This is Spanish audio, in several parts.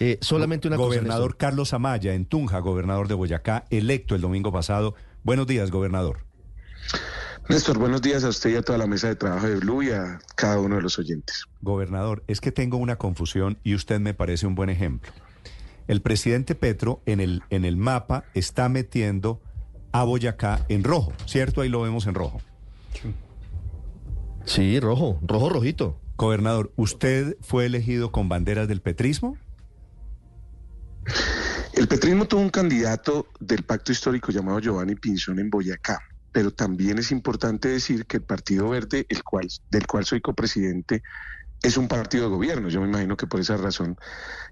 Eh, solamente una Gobernador cosa. Carlos Amaya, en Tunja, gobernador de Boyacá, electo el domingo pasado. Buenos días, gobernador. Néstor, buenos días a usted y a toda la mesa de trabajo de Blue y a cada uno de los oyentes. Gobernador, es que tengo una confusión y usted me parece un buen ejemplo. El presidente Petro en el, en el mapa está metiendo a Boyacá en rojo, ¿cierto? Ahí lo vemos en rojo. Sí, rojo, rojo, rojito. Gobernador, ¿usted fue elegido con banderas del petrismo? El petrismo tuvo un candidato del pacto histórico llamado Giovanni Pinzón en Boyacá, pero también es importante decir que el Partido Verde, el cual, del cual soy copresidente, es un partido de gobierno. Yo me imagino que por esa razón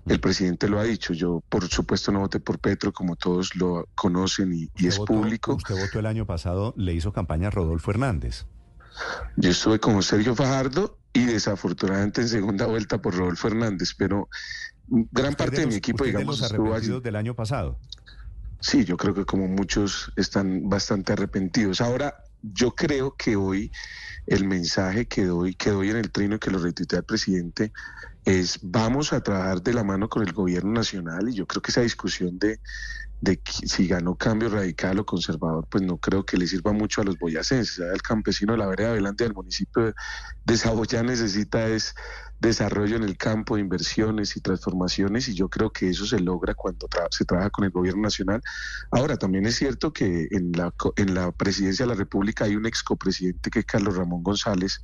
el presidente lo ha dicho. Yo, por supuesto, no voté por Petro, como todos lo conocen y, y es votó- público. Usted votó el año pasado, le hizo campaña a Rodolfo Hernández. Yo estuve con Sergio Fajardo y desafortunadamente en segunda vuelta por Rodolfo Hernández, pero gran parte de, mi equipo, usted de digamos, los estuvo del año pasado. Sí, yo creo que como muchos están bastante arrepentidos. Ahora, yo creo que hoy el mensaje que doy, que doy en el trino y que lo retuitea el presidente es vamos a trabajar de la mano con el gobierno nacional y yo creo que esa discusión de, de si ganó cambio radical o conservador, pues no creo que le sirva mucho a los boyacenses. El campesino de la vereda delante del municipio de, de Saboyá necesita es desarrollo en el campo, inversiones y transformaciones y yo creo que eso se logra cuando tra- se trabaja con el gobierno nacional. Ahora, también es cierto que en la, en la presidencia de la República hay un ex copresidente que es Carlos Ramón González,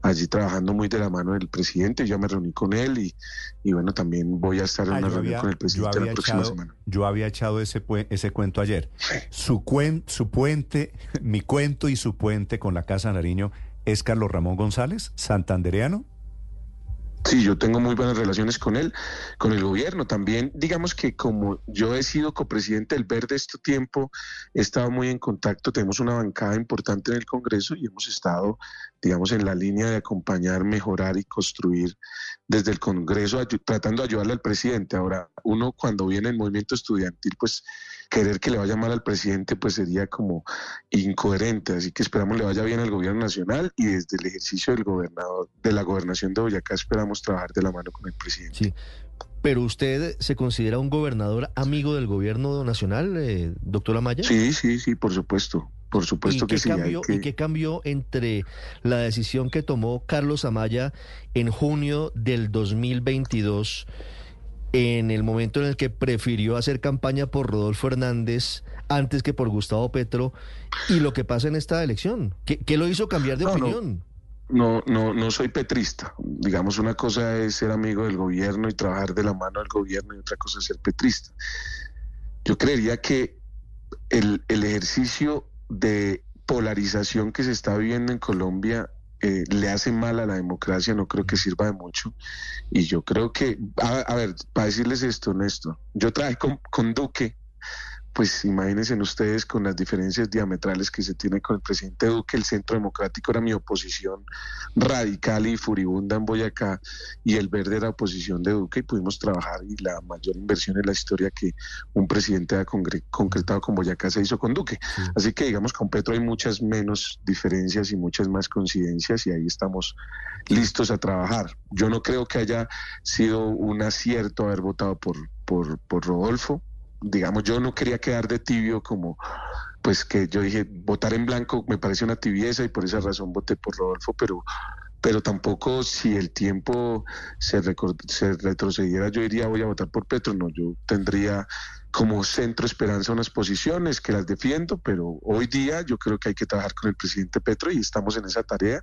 allí trabajando muy de la mano del presidente. Yo me reuní con él y, y bueno, también voy a estar en Ah, una reunión había- con el presidente la próxima echado- semana. Yo había echado ese, ese cuento ayer. Su, cuen- su puente, mi cuento y su puente con la Casa Nariño es Carlos Ramón González, santandereano. Sí, yo tengo muy buenas relaciones con él, con el gobierno. También, digamos que como yo he sido copresidente del Verde este tiempo, he estado muy en contacto, tenemos una bancada importante en el Congreso y hemos estado, digamos, en la línea de acompañar, mejorar y construir desde el Congreso, tratando de ayudarle al presidente. Ahora, uno cuando viene el movimiento estudiantil, pues querer que le vaya mal al presidente, pues sería como incoherente. Así que esperamos le vaya bien al gobierno nacional y desde el ejercicio del gobernador, de la gobernación de Boyacá, esperamos trabajar de la mano con el presidente. Sí. Pero usted se considera un gobernador amigo del gobierno nacional, eh, doctor Amaya. Sí, sí, sí, por supuesto. Por ¿Y supuesto qué, que sí. hay cambió, que- ¿Y qué cambió entre la decisión que tomó Carlos Amaya en junio del 2022, en el momento en el que prefirió hacer campaña por Rodolfo Hernández antes que por Gustavo Petro, y lo que pasa en esta elección? ¿Qué, qué lo hizo cambiar de no. opinión? No, no, no soy petrista. Digamos, una cosa es ser amigo del gobierno y trabajar de la mano del gobierno y otra cosa es ser petrista. Yo creería que el, el ejercicio de polarización que se está viviendo en Colombia eh, le hace mal a la democracia, no creo que sirva de mucho. Y yo creo que, a, a ver, para decirles esto, Néstor, yo trabajé con, con Duque pues imagínense ustedes con las diferencias diametrales que se tiene con el presidente Duque, el Centro Democrático era mi oposición radical y furibunda en Boyacá y el Verde era oposición de Duque y pudimos trabajar y la mayor inversión en la historia que un presidente ha concretado con Boyacá se hizo con Duque. Sí. Así que digamos con Petro hay muchas menos diferencias y muchas más coincidencias y ahí estamos listos a trabajar. Yo no creo que haya sido un acierto haber votado por, por, por Rodolfo digamos, yo no quería quedar de tibio como, pues que yo dije, votar en blanco me parece una tibieza y por esa razón voté por Rodolfo, pero, pero tampoco si el tiempo se, se retrocediera, yo diría voy a votar por Petro, no, yo tendría como centro esperanza unas posiciones que las defiendo, pero hoy día yo creo que hay que trabajar con el presidente Petro y estamos en esa tarea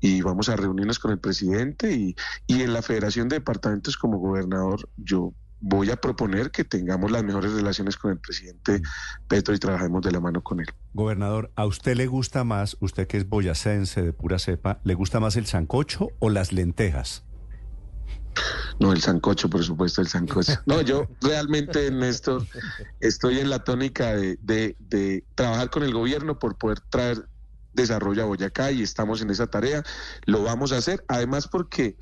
y vamos a reunirnos con el presidente y, y en la Federación de Departamentos como gobernador yo voy a proponer que tengamos las mejores relaciones con el presidente Petro y trabajemos de la mano con él. Gobernador, ¿a usted le gusta más, usted que es boyacense de pura cepa, le gusta más el sancocho o las lentejas? No, el sancocho, por supuesto, el sancocho. No, yo realmente, Néstor, estoy en la tónica de, de, de trabajar con el gobierno por poder traer desarrollo a Boyacá y estamos en esa tarea. Lo vamos a hacer, además porque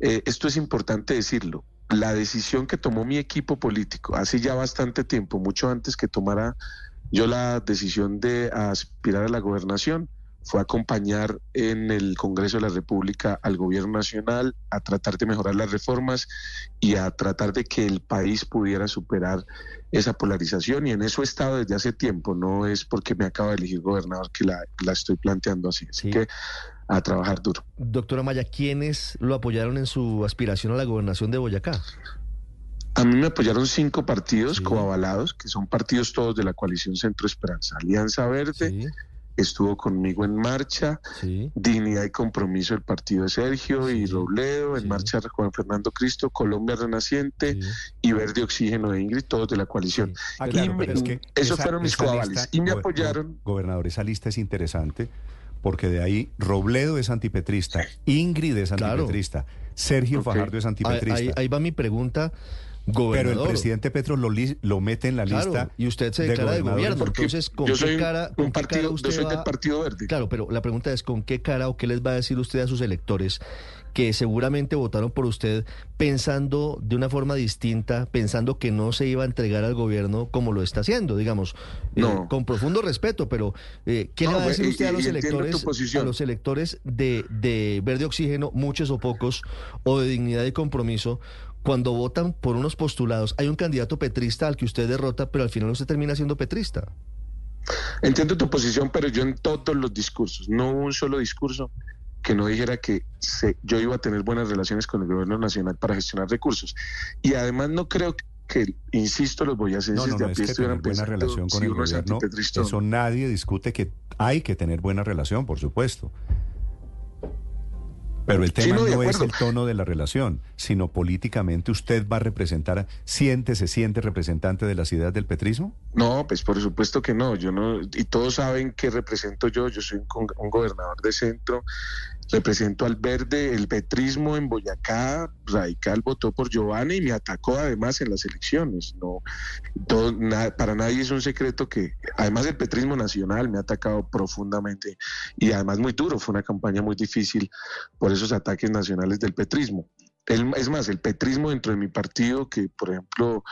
eh, esto es importante decirlo. La decisión que tomó mi equipo político hace ya bastante tiempo, mucho antes que tomara yo la decisión de aspirar a la gobernación, fue acompañar en el Congreso de la República al gobierno nacional a tratar de mejorar las reformas y a tratar de que el país pudiera superar esa polarización. Y en eso he estado desde hace tiempo, no es porque me acaba de elegir gobernador que la, estoy planteando así, así que a trabajar duro. Doctora Maya, ¿quiénes lo apoyaron en su aspiración a la gobernación de Boyacá? A mí me apoyaron cinco partidos coavalados, que son partidos todos de la coalición Centro Esperanza. Alianza Verde estuvo conmigo en marcha, Dignidad y Compromiso el partido de Sergio y Robledo, en marcha Juan Fernando Cristo, Colombia Renaciente y Verde Oxígeno de Ingrid, todos de la coalición. Ah, esos fueron mis coavales y me apoyaron. Gobernador, esa lista es interesante porque de ahí Robledo es antipetrista, Ingrid es antipetrista, Sergio Fajardo es antipetrista. ahí va mi pregunta. Pero el presidente Petro lo, lo mete en la lista. Y usted se declara de, gobierno. Entonces, ¿con qué cara, un partido, usted yo soy del Partido Verde. Claro, pero la pregunta es: ¿con qué cara o qué les va a decir usted a sus electores que seguramente votaron por usted pensando de una forma distinta, pensando que no se iba a entregar al gobierno como lo está haciendo, digamos, eh, con profundo respeto, pero eh, ¿qué le va a decir usted a los electores, a los electores de, de Verde Oxígeno, muchos o pocos, o de Dignidad y Compromiso? cuando votan por unos postulados, hay un candidato petrista al que usted derrota, pero al final usted termina siendo petrista. Entiendo tu posición, pero yo en todos los discursos, no un solo discurso que no dijera que yo iba a tener buenas relaciones con el gobierno nacional para gestionar recursos. Y además no creo que, insisto, los boyacenses no, no, de a pie es que tener buena relación con el gobierno. Eso nadie discute que hay que tener buena relación, por supuesto. Pero el tema no, es el tono de la relación, sino políticamente usted va a representar, siente, se siente representante de las ideas del petrismo. No, pues por supuesto que no. Yo no y todos saben qué represento yo. Yo soy un, un gobernador de centro represento al verde, el petrismo en Boyacá, Radical votó por Giovanni y me atacó además en las elecciones. No, para nadie es un secreto que además el petrismo nacional me ha atacado profundamente y además muy duro, fue una campaña muy difícil por esos ataques nacionales del petrismo es más, el petrismo dentro de mi partido, que por ejemplo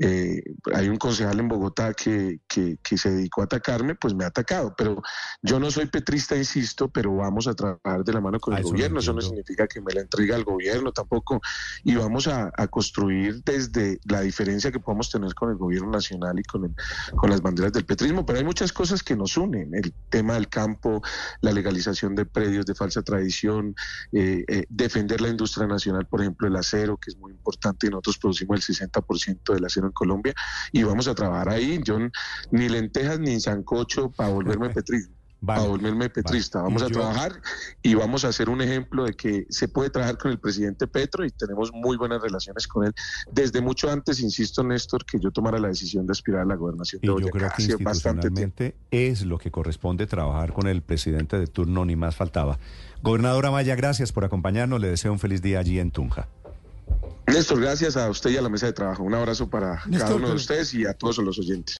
eh, hay un concejal en Bogotá que, que, se dedicó a atacarme, pues me ha atacado. Pero yo no soy petrista, insisto, pero vamos a trabajar de la mano con el gobierno. eso no significa que me la entregue al gobierno tampoco. Y vamos a, construir desde la diferencia que podemos tener con el gobierno nacional y con, con las banderas del petrismo. Pero hay muchas cosas que nos unen. El tema del campo, la legalización de predios de falsa tradición, eh, eh, defender la industria nacional, por ejemplo, el acero, que es muy importante, y nosotros producimos el 60% del acero en Colombia, y vamos a trabajar ahí, yo ni lentejas ni sancocho para volverme petrista. para volverme petrista. Vamos a trabajar y vamos a hacer un ejemplo de que se puede trabajar con el presidente Petro y tenemos muy buenas relaciones con él. Desde mucho antes, insisto, Néstor, que yo tomara la decisión de aspirar a la gobernación de Yo creo que institucionalmente es lo que corresponde trabajar con el presidente de turno, ni más faltaba. Gobernadora Maya, gracias por acompañarnos. Le deseo un feliz día allí en Tunja. Néstor, gracias a usted y a la mesa de trabajo. Un abrazo para cada uno de ustedes y a todos los oyentes.